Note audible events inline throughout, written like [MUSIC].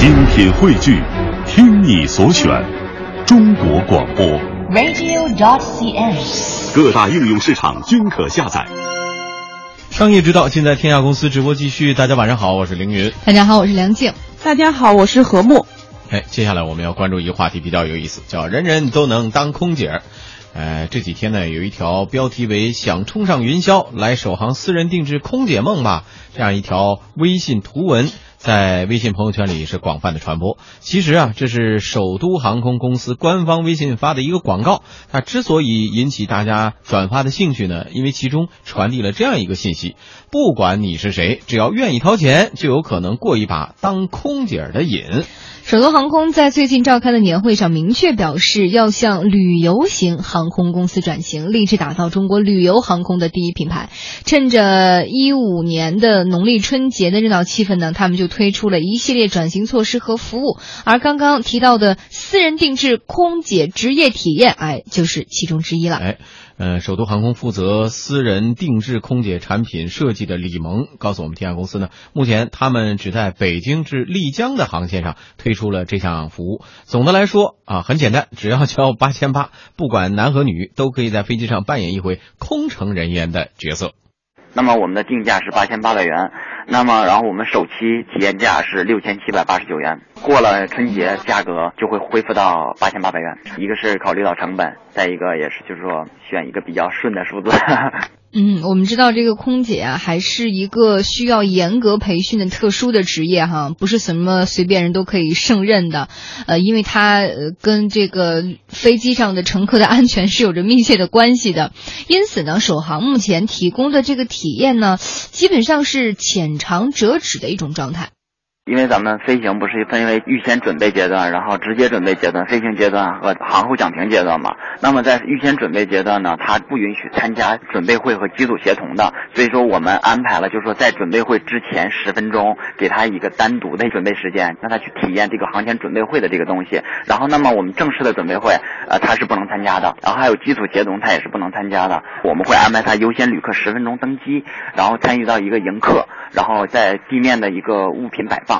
精品汇聚，听你所选，中国广播。radio.dot.cn，。各大应用市场均可下载。商业之道，尽在天下公司直播继续。大家晚上好，我是凌云。大家好，我是梁静。大家好，我是何木。哎，接下来我们要关注一个话题，比较有意思，叫“人人都能当空姐”。呃，这几天呢，有一条标题为“想冲上云霄，来首航私人定制空姐梦吧”这样一条微信图文，在微信朋友圈里是广泛的传播。其实啊，这是首都航空公司官方微信发的一个广告。它之所以引起大家转发的兴趣呢，因为其中传递了这样一个信息：不管你是谁，只要愿意掏钱，就有可能过一把当空姐的瘾。首都航空在最近召开的年会上明确表示，要向旅游型航空公司转型，立志打造中国旅游航空的第一品牌。趁着一五年的农历春节的热闹气氛呢，他们就推出了一系列转型措施和服务。而刚刚提到的私人定制空姐职业体验，哎，就是其中之一了。哎，呃，首都航空负责私人定制空姐产品设计的李萌告诉我们，天下公司呢，目前他们只在北京至丽江的航线上推出了这项服务。总的来说啊，很简单，只要交八千八，不管男和女，都可以在飞机上扮演一回空乘人员的角色。那么我们的定价是八千八百元，那么然后我们首期体验价是六千七百八十九元，过了春节价格就会恢复到八千八百元。一个是考虑到成本，再一个也是就是说选一个比较顺的数字。[LAUGHS] 嗯，我们知道这个空姐啊，还是一个需要严格培训的特殊的职业哈，不是什么随便人都可以胜任的。呃，因为它呃跟这个飞机上的乘客的安全是有着密切的关系的。因此呢，首航目前提供的这个体验呢，基本上是浅很长折纸的一种状态。因为咱们飞行不是分为预先准备阶段，然后直接准备阶段、飞行阶段和航后讲评阶段嘛。那么在预先准备阶段呢，它不允许参加准备会和机组协同的，所以说我们安排了，就是说在准备会之前十分钟，给他一个单独的准备时间，让他去体验这个航前准备会的这个东西。然后，那么我们正式的准备会，呃，他是不能参加的。然后还有机组协同，他也是不能参加的。我们会安排他优先旅客十分钟登机，然后参与到一个迎客，然后在地面的一个物品摆放。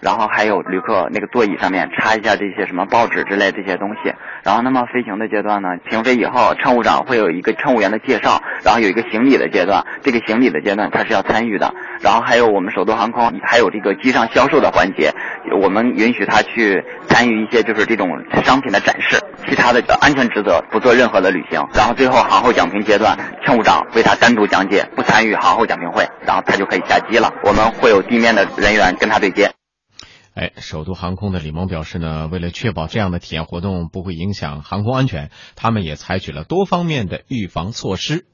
然后还有旅客那个座椅上面插一下这些什么报纸之类这些东西。然后那么飞行的阶段呢，停飞以后，乘务长会有一个乘务员的介绍，然后有一个行李的阶段。这个行李的阶段他是要参与的。然后还有我们首都航空还有这个机上销售的环节，我们允许他去参与一些就是这种商品的展示。其他的安全职责不做任何的履行。然后最后航后讲评阶段，乘务长为他单独讲解，不参与航后讲评会，然后他就可以下机了。我们会有地面的人员跟他对接。哎，首都航空的李萌表示呢，为了确保这样的体验活动不会影响航空安全，他们也采取了多方面的预防措施。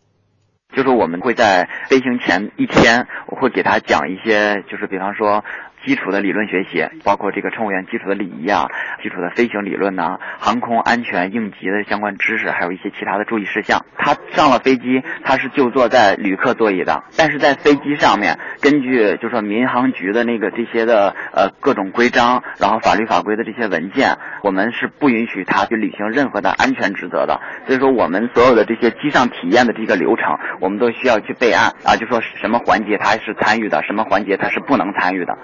就是我们会在飞行前一天，我会给他讲一些，就是比方说。基础的理论学习，包括这个乘务员基础的礼仪啊，基础的飞行理论呐、航空安全应急的相关知识，还有一些其他的注意事项。他上了飞机，他是就坐在旅客座椅的，但是在飞机上面，根据就说民航局的那个这些的呃各种规章，然后法律法规的这些文件，我们是不允许他去履行任何的安全职责的。所以说，我们所有的这些机上体验的这个流程，我们都需要去备案啊，就说什么环节他是参与的，什么环节他是不能参与的。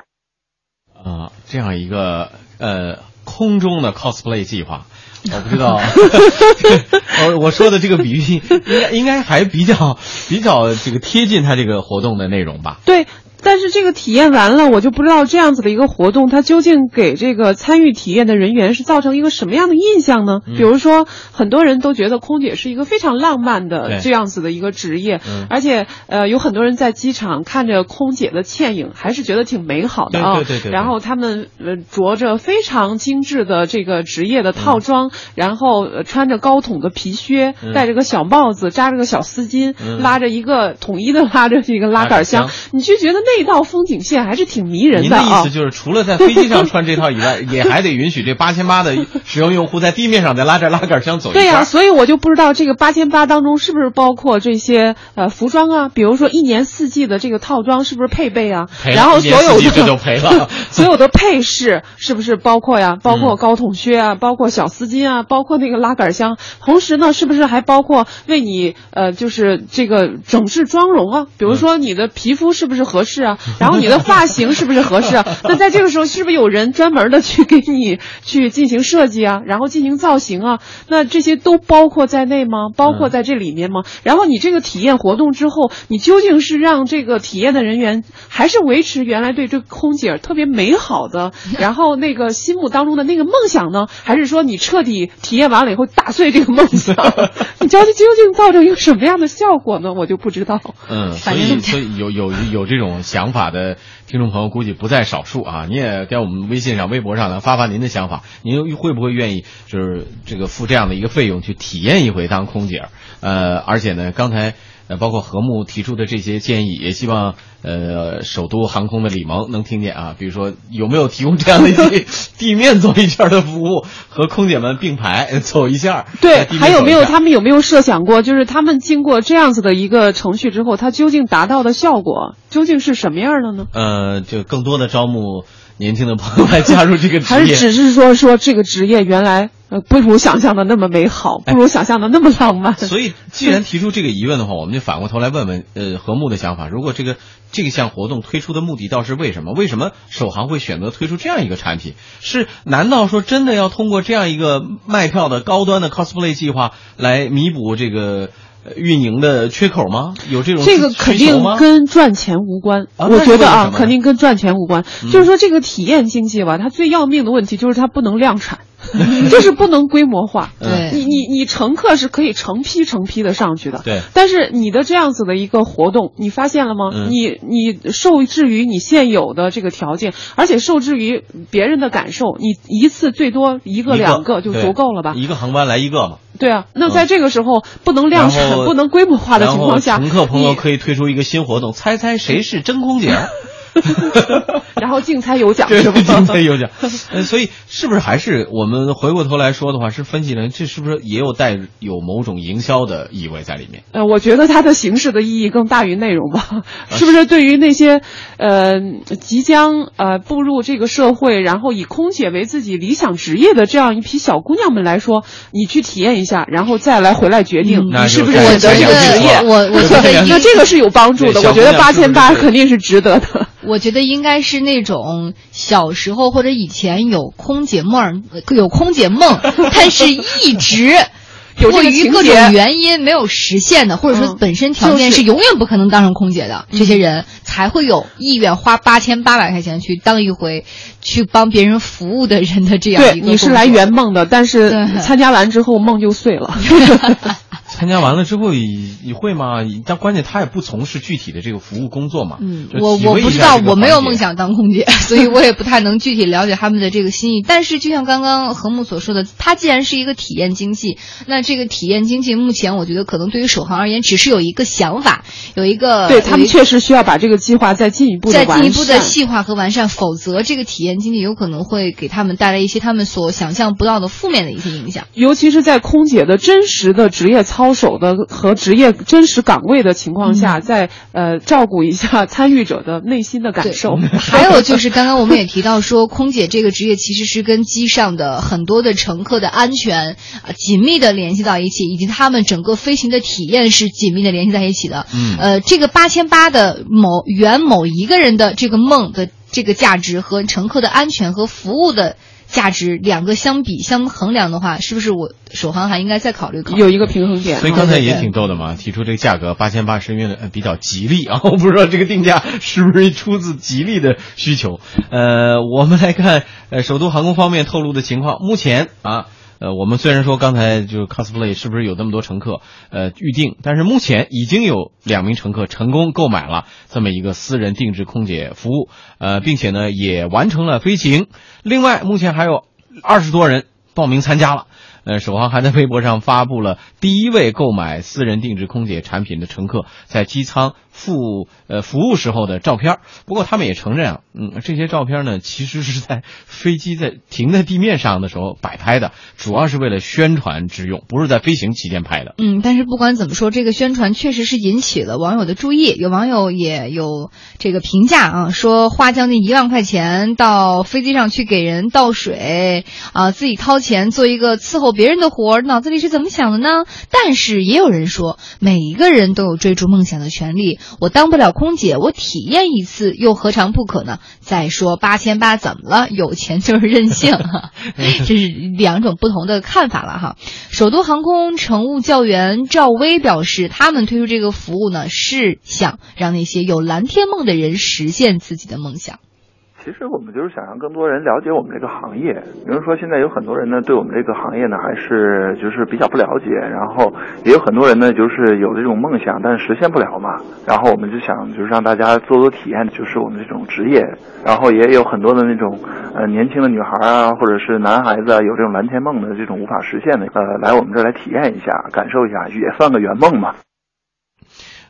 啊、呃，这样一个呃空中的 cosplay 计划，我不知道，[LAUGHS] 我我说的这个比喻应该应该还比较比较这个贴近他这个活动的内容吧？对。但是这个体验完了，我就不知道这样子的一个活动，它究竟给这个参与体验的人员是造成一个什么样的印象呢？嗯、比如说，很多人都觉得空姐是一个非常浪漫的这样子的一个职业，嗯、而且呃，有很多人在机场看着空姐的倩影，还是觉得挺美好的啊。对对对,对。然后他们呃着着非常精致的这个职业的套装，嗯、然后、呃、穿着高筒的皮靴，戴着个小帽子，扎着个小丝巾，嗯、拉着一个统一的拉着一个拉杆箱，你就觉得那道风景线还是挺迷人的啊。您的意思就是，除了在飞机上穿这套以外，[LAUGHS] 也还得允许这八千八的使用用户在地面上再拉着拉杆箱走一对呀、啊，所以我就不知道这个八千八当中是不是包括这些呃服装啊，比如说一年四季的这个套装是不是配备啊？然后所有的 [LAUGHS] 所有的配饰是不是包括呀？包括高筒靴啊，包括小丝巾巾啊，包括那个拉杆箱，同时呢，是不是还包括为你呃，就是这个整治妆容啊？比如说你的皮肤是不是合适啊？然后你的发型是不是合适啊？[LAUGHS] 那在这个时候，是不是有人专门的去给你 [LAUGHS] 去进行设计啊？然后进行造型啊？那这些都包括在内吗？包括在这里面吗？然后你这个体验活动之后，你究竟是让这个体验的人员还是维持原来对这个空姐特别美好的，[LAUGHS] 然后那个心目当中的那个梦想呢？还是说你彻底体验完了以后打碎这个梦想？你究竟究竟造成一个什么样的效果呢？我就不知道。嗯，所以所以有有有这种想法的听众朋友估计不在少数啊！您也在我们微信上、微博上呢发发您的想法，您会不会愿意就是这个付这样的一个费用去体验一回当空姐？呃，而且呢，刚才。呃，包括和睦提出的这些建议，也希望呃首都航空的李萌能听见啊。比如说，有没有提供这样的地 [LAUGHS] 地面走一圈的服务，和空姐们并排走一下？对，还有没有他们有没有设想过，就是他们经过这样子的一个程序之后，它究竟达到的效果究竟是什么样的呢？呃，就更多的招募年轻的朋友来加入这个职业，[LAUGHS] 还是只是说说这个职业原来？呃，不如想象的那么美好，不如想象的那么浪漫。所以，既然提出这个疑问的话，我们就反过头来问问，呃，和睦的想法。如果这个这项活动推出的目的倒是为什么？为什么首航会选择推出这样一个产品？是难道说真的要通过这样一个卖票的高端的 cosplay 计划来弥补这个运营的缺口吗？有这种这个肯定跟赚钱无关。我觉得啊，肯定跟赚钱无关。就是说，这个体验经济吧，它最要命的问题就是它不能量产。[LAUGHS] 就是不能规模化。对，你你你乘客是可以成批成批的上去的。对，但是你的这样子的一个活动，你发现了吗？你你受制于你现有的这个条件，而且受制于别人的感受，你一次最多一个两个就足够了吧？一个航班来一个嘛。对啊，那在这个时候不能量产、不能规模化的情况下，乘客朋友可以推出一个新活动，猜猜谁是真空姐？[LAUGHS] [LAUGHS] 然后竞猜有奖，是吧？竞猜有奖，所以是不是还是我们回过头来说的话，是分析人？这是不是也有带有某种营销的意味在里面？呃，我觉得它的形式的意义更大于内容吧。[LAUGHS] 是不是对于那些呃即将呃步入这个社会，然后以空姐为自己理想职业的这样一批小姑娘们来说，你去体验一下，然后再来回来决定你是不是选择这个职业？我我 [LAUGHS] 觉得那这个是有帮助的。我觉得八千八肯定是值得的。我觉得应该是那种小时候或者以前有空姐梦，[LAUGHS] 有空姐梦，但是一直 [LAUGHS] 迫于各种原因没有实现的，或者说本身条件是永远不可能当上空姐的，这些人才会有意愿花八千八百块钱去当一回去帮别人服务的人的这样一个。你是来圆梦的，但是参加完之后梦就碎了。[LAUGHS] 参加完了之后，你会吗？但关键他也不从事具体的这个服务工作嘛。嗯，我我不知道，我没有梦想当空姐，所以我也不太能具体了解他们的这个心意。但是就像刚刚何木所说的，它既然是一个体验经济，那这个体验经济目前我觉得可能对于首航而言，只是有一个想法，有一个对他们确实需要把这个计划再进一步再进一步的细化和完善，否则这个体验经济有可能会给他们带来一些他们所想象不到的负面的一些影响。尤其是在空姐的真实的职业操。操守的和职业真实岗位的情况下，再呃照顾一下参与者的内心的感受。[LAUGHS] 还有就是刚刚我们也提到说，空姐这个职业其实是跟机上的很多的乘客的安全啊紧密的联系到一起，以及他们整个飞行的体验是紧密的联系在一起的。嗯，呃，这个八千八的某圆某一个人的这个梦的这个价值和乘客的安全和服务的。价值两个相比相衡量的话，是不是我首航还应该再考虑考虑有一个平衡点？所以刚才也挺逗的嘛，提出这个价格八千八是因为比较吉利啊，[LAUGHS] 我不知道这个定价是不是出自吉利的需求。呃，我们来看呃首都航空方面透露的情况，目前啊。呃，我们虽然说刚才就是 cosplay 是不是有那么多乘客呃预定，但是目前已经有两名乘客成功购买了这么一个私人定制空姐服务，呃，并且呢也完成了飞行。另外，目前还有二十多人报名参加了。呃，首航还在微博上发布了第一位购买私人定制空姐产品的乘客在机舱。服呃服务时候的照片。不过他们也承认啊，嗯，这些照片呢，其实是在飞机在停在地面上的时候摆拍的，主要是为了宣传之用，不是在飞行期间拍的。嗯，但是不管怎么说，这个宣传确实是引起了网友的注意。有网友也有这个评价啊，说花将近一万块钱到飞机上去给人倒水啊，自己掏钱做一个伺候别人的活儿，脑子里是怎么想的呢？但是也有人说，每一个人都有追逐梦想的权利。我当不了空姐，我体验一次又何尝不可呢？再说八千八怎么了？有钱就是任性哈，[LAUGHS] 这是两种不同的看法了哈。首都航空乘务教员赵薇表示，他们推出这个服务呢，是想让那些有蓝天梦的人实现自己的梦想。其实我们就是想让更多人了解我们这个行业。比如说，现在有很多人呢，对我们这个行业呢，还是就是比较不了解。然后也有很多人呢，就是有这种梦想，但是实现不了嘛。然后我们就想，就是让大家做做体验，就是我们这种职业。然后也有很多的那种呃年轻的女孩啊，或者是男孩子啊有这种蓝天梦的这种无法实现的，呃，来我们这儿来体验一下，感受一下，也算个圆梦嘛。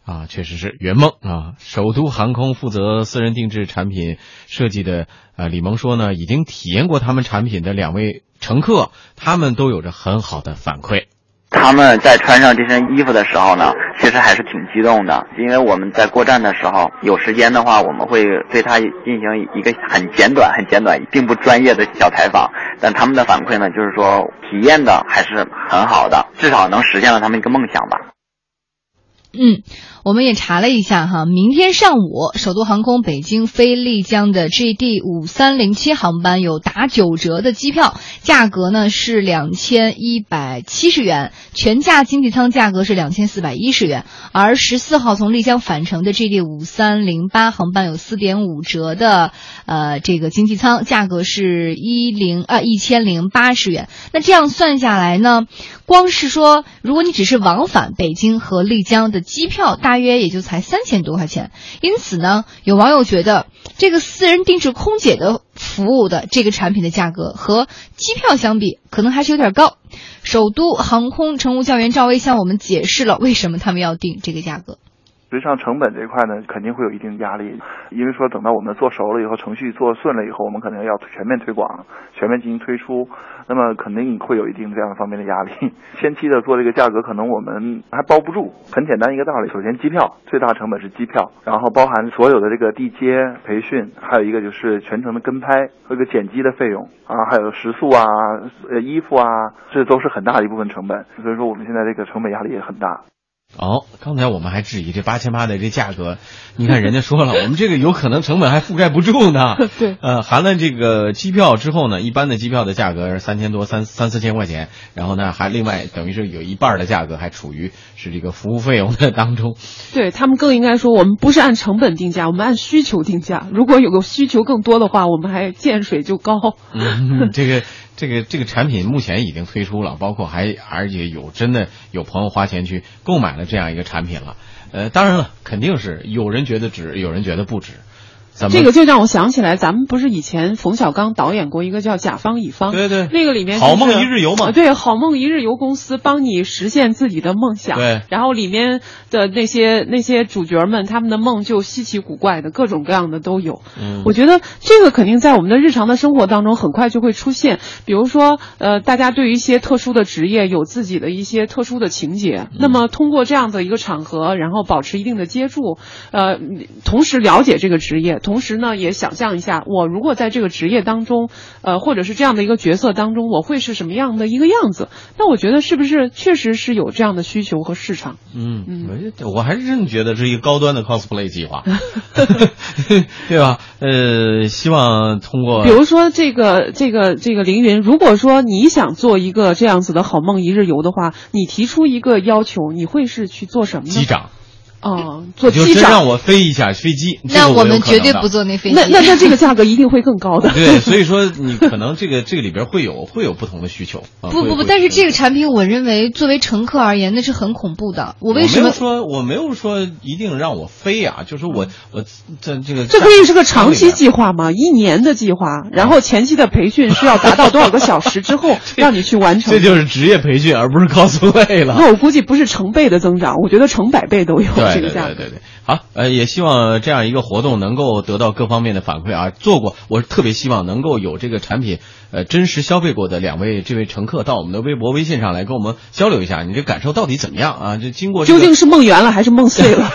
啊，确实是圆梦啊！首都航空负责私人定制产品设计的呃李萌说呢，已经体验过他们产品的两位乘客，他们都有着很好的反馈。他们在穿上这身衣服的时候呢，其实还是挺激动的，因为我们在过站的时候，有时间的话，我们会对他进行一个很简短、很简短，并不专业的小采访。但他们的反馈呢，就是说体验的还是很好的，至少能实现了他们一个梦想吧。嗯，我们也查了一下哈，明天上午首都航空北京飞丽江的 GD 五三零七航班有打九折的机票，价格呢是两千一百七十元，全价经济舱价格是两千四百一十元。而十四号从丽江返程的 GD 五三零八航班有四点五折的呃这个经济舱，价格是一零呃一千零八十元。那这样算下来呢，光是说如果你只是往返北京和丽江的。机票大约也就才三千多块钱，因此呢，有网友觉得这个私人定制空姐的服务的这个产品的价格和机票相比，可能还是有点高。首都航空乘务教员赵薇向我们解释了为什么他们要定这个价格。实际上成本这块呢，肯定会有一定压力，因为说等到我们做熟了以后，程序做顺了以后，我们可能要全面推广，全面进行推出，那么肯定会有一定这样方面的压力。[LAUGHS] 前期的做这个价格，可能我们还包不住。很简单一个道理，首先机票最大成本是机票，然后包含所有的这个地接培训，还有一个就是全程的跟拍和一个剪辑的费用啊，还有食宿啊、呃衣服啊，这都是很大一部分成本。所以说我们现在这个成本压力也很大。哦，刚才我们还质疑这八千八的这价格，你看人家说了，[LAUGHS] 我们这个有可能成本还覆盖不住呢。[LAUGHS] 对，呃，含了这个机票之后呢，一般的机票的价格是三千多，三三四千块钱，然后呢，还另外等于是有一半的价格还处于是这个服务费用的当中。对他们更应该说，我们不是按成本定价，我们按需求定价。如果有个需求更多的话，我们还见水就高。嗯，这个。这个这个产品目前已经推出了，包括还而且有真的有朋友花钱去购买了这样一个产品了，呃，当然了，肯定是有人觉得值，有人觉得不值。这个就让我想起来，咱们不是以前冯小刚导演过一个叫《甲方乙方》，对对，那个里面好梦一日游嘛，对，好梦一日游公司帮你实现自己的梦想，对，然后里面的那些那些主角们，他们的梦就稀奇古怪的，各种各样的都有。嗯，我觉得这个肯定在我们的日常的生活当中很快就会出现，比如说，呃，大家对于一些特殊的职业有自己的一些特殊的情节，那么通过这样的一个场合，然后保持一定的接触，呃，同时了解这个职业，同时呢也想。象一下，我如果在这个职业当中，呃，或者是这样的一个角色当中，我会是什么样的一个样子？那我觉得是不是确实是有这样的需求和市场？嗯嗯，我还是真觉得是一个高端的 cosplay 计划，[LAUGHS] 对吧？呃，希望通过，比如说这个这个这个凌云，如果说你想做一个这样子的好梦一日游的话，你提出一个要求，你会是去做什么呢？机长。哦，做机长让我飞一下飞机，那我们绝对不坐那飞机。那那那这个价格一定会更高的。对，所以说你可能这个这个里边会有会有不同的需求。不不不，但是这个产品我认为作为乘客而言那是很恐怖的。我为什么说我没有说一定让我飞啊？就是我我这这个这可以是个长期计划吗？一年的计划，然后前期的培训需要达到多少个小时之后 [LAUGHS] 让你去完成？这就是职业培训，而不是 cosplay 了。那我估计不是成倍的增长，我觉得成百倍都有这个价格。对对对。好，呃，也希望这样一个活动能够得到各方面的反馈啊。做过，我特别希望能够有这个产品，呃，真实消费过的两位这位乘客到我们的微博、微信上来跟我们交流一下，你这感受到底怎么样啊？这经过、这个、究竟是梦圆了还是梦碎了？